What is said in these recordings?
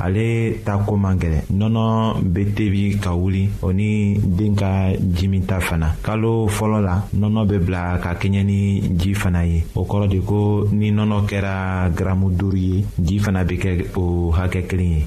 ale ta ko man gɛlɛn nɔnɔ bɛ tebi ka wuli o ni den ka jimi ta fana kalo fɔlɔ la nɔnɔ bɛ bila ka kɛɲɛ ni ji fana ye o kɔrɔ de ko ni nɔnɔ kɛra garamu duuru ye ji fana bɛ kɛ o hakɛ kelen ye.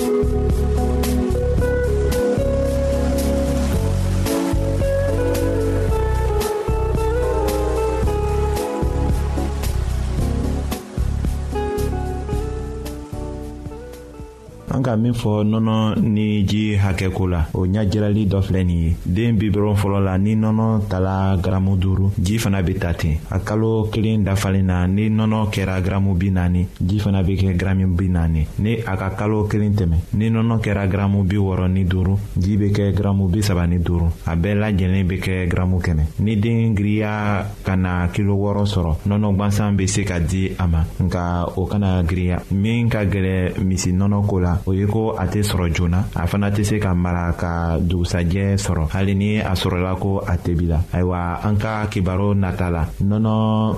an ka min fɔ nɔnɔ ni ji hakɛ ko la o ɲajirali dɔ filɛ nin ye den bi dɔrɔn fɔlɔ la ni nɔnɔ tala garamu duuru ji fana bɛ ta ten a kalo kelen dafalen na ni nɔnɔ kɛra garamu bi naani ji fana bɛ kɛ garamu bi naani ni a ka kalo kelen tɛmɛ ni nɔnɔ kɛra garamu bi wɔɔrɔ ni duuru ji bɛ kɛ garamu bi saba ni duuru a bɛɛ lajɛlen bɛ kɛ garamu kɛmɛ ni den giriya ka na kilo wɔɔrɔ sɔrɔ nɔnɔ gansan bɛ se ka di a ma nka o kana giriya min ka gɛlɛ misi nɔnɔ ko la o ye ko a tɛ sɔrɔ joona a fana tɛ se ka mara ka dugusajɛ sɔrɔ hali ni a sɔrɔla ko a tebi la ayiwa an ka kibaru nata la nɔnɔ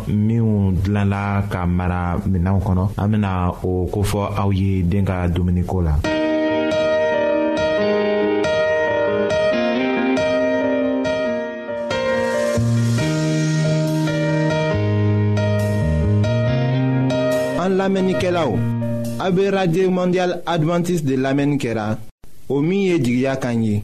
minnu dilanla ka mara a minɛnw kɔnɔ an bena o kofɔ aw ye den ka dumuniko la an lamɛnnikɛlaw a be radio mondial advantiste de lamɛnni kɛra o min ye jigiya kan ye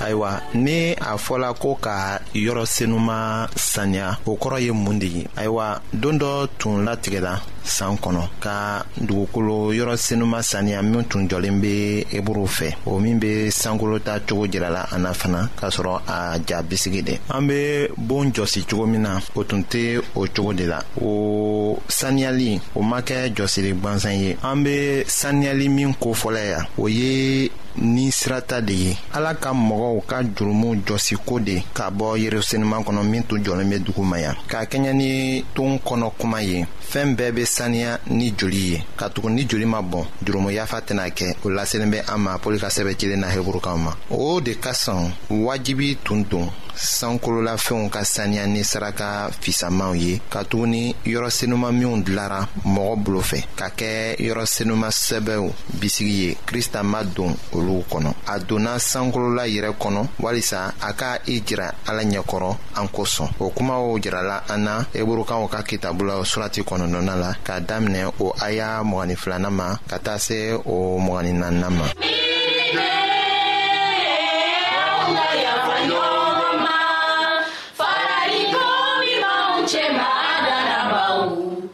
ayiwa ni a fɔla ko ka yɔrɔ senuma saniya o kɔrɔ ye mun de ye ayiwa don dɔ tun latigɛla san kɔnɔ ka dugukolo yɔrɔ senuma saniya min tun jɔlen bɛ eburu fɛ o min bɛ sankɔrɔta cogo jirala an na fana k'a sɔrɔ a ja bisigi de an bɛ bon jɔsi cogo min na o tun tɛ o cogo de la o saniyali o ma kɛ jɔsiri gansan ye an bɛ saniyali min ko fɔlɔ yan o ye ni sirata de ye ala ka mɔgɔw ka jurumuw jɔsiko de ka bɔ yeruseniman kɔnɔ min tun jɔlen bɛ dugu ma yan k'a kɛɲɛ ni ton kɔnɔ kuma ye fɛɛn bɛɛ bɛ saniya ni joli ye katugun ni joli ma bɔn jurumu yafa tɛna kɛ o laselen bɛ an ma pɔli ka sɛbɛ cilen na heburukaw ma o de ka sɔn wajibi tun don sankololafɛnw ka saniya ni saraka fisamanw ye katuguni yɔrɔ senuma minw dilara mɔgɔ bolo fɛ ka kɛ yɔrɔ senuma sɛbɛw bisigi ye krista ma don olu kɔnɔ a donna sankolola yɛrɛ kɔnɔ walisa a ka i jira ala ɲɛkɔrɔ an kosɔn o kumaw jirala an na eburukaw ka kitabula surati kɔnɔnɔna la k'a daminɛ o aya mɔgɔnin filanan ma ka taa se o mɔgɔnin naaninan ma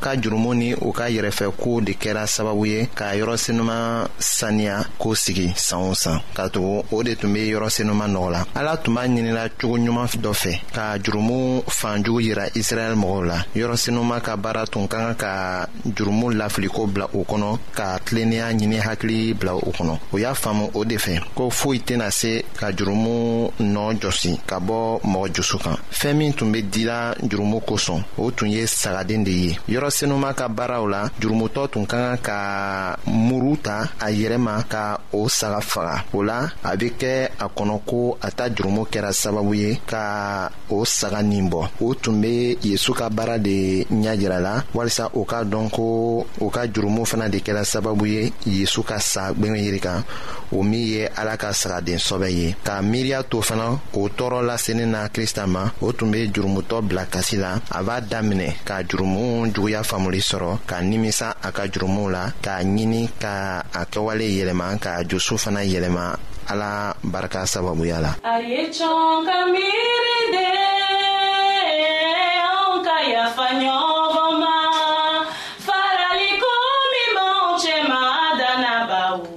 ka jurumu ni u ka yɛrɛfɛ kow de kɛra sababu ye ka yɔrɔ senuma saniya ko sigi san o san ka tugu o de tun be yɔrɔ senuma nɔgɔ la ala tun b'a ɲinila cogo ɲuman dɔ fɛ ka jurumu fanjugu yira israɛl mɔgɔw la yɔrɔ senuma ka baara tun ka kan ka jurumu lafiliko bila u kɔnɔ ka tilennenya ɲini hakili bila u kɔnɔ u y'a faamu o de fɛ ko foyi tɛna se ka jurumu nɔɔ jɔsi ka bɔ mɔgɔ jusu kan fɛɛn min tun be dila jurumu kosɔn o tun ye sagaden de ye yɔrɔ senuma ka baaraw la jurumutɔ tun ka kan ka muru ta a yɛrɛ ma ka o saga faga o la a be kɛ a kɔnɔ ko a ta jurumu kɛra sababu ye ka o saga nin bɔ o tun be yezu ka baara de ɲa jira la walisa o k'a dɔn ko o ka jurumu fana de kɛra sababu ye yezu ka sa gwɛngɛ yiri kan o min ye ala ka sagaden sɔbɛ ye k'a miiriya to fana o tɔɔrɔ lasenin na krista ma o tun be jurumutɔ bila kasi la a b'a daminɛ ka jurumuw juguya faamuli sɔrɔ ka nimisa a ka jurumuw la k'a ɲini ka a kɛwale yɛlɛma ka jusu fana yɛlɛma ala barika sababuya la a ye cɔn ka miiri de anw ka yafa ɲɔgɔn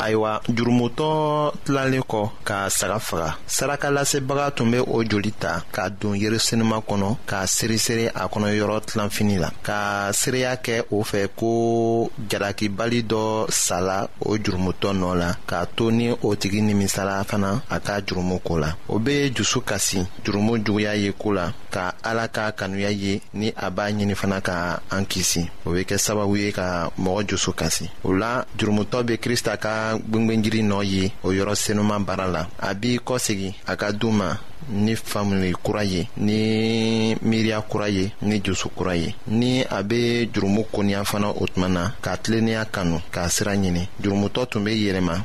ayiwa jurumutɔ tilalen kɔ ka saga faga sarakalasebaga tun bɛ o joli ta ka don yerusalema kɔnɔ ka seresere a kɔnɔ yɔrɔ tilanfini la ka seereya kɛ o fɛ ko jalakibali dɔ sala o jurumutɔ nɔ la k'a to ni o tigi nimisara fana a ka jurumu ko la o bɛ dusu kasi jurumu juguya ye ko la ka ala ka kanuya ye ni a b'a ɲini fana ka an kisi o bɛ kɛ sababu ye ka mɔgɔ joso kasi o la jurumutɔ bɛ krista ka gwengwenjiri nɔ ye o yɔrɔ senuma baara la a b'i kɔsegi a ka du ma ni faamuli kura ye ni miiriya kura ye ni joso kura ye ni a bɛ jurumu koniya fana o tuma na ka tilennenya kanu k'a sira ɲini jurumutɔ tun bɛ yɛlɛma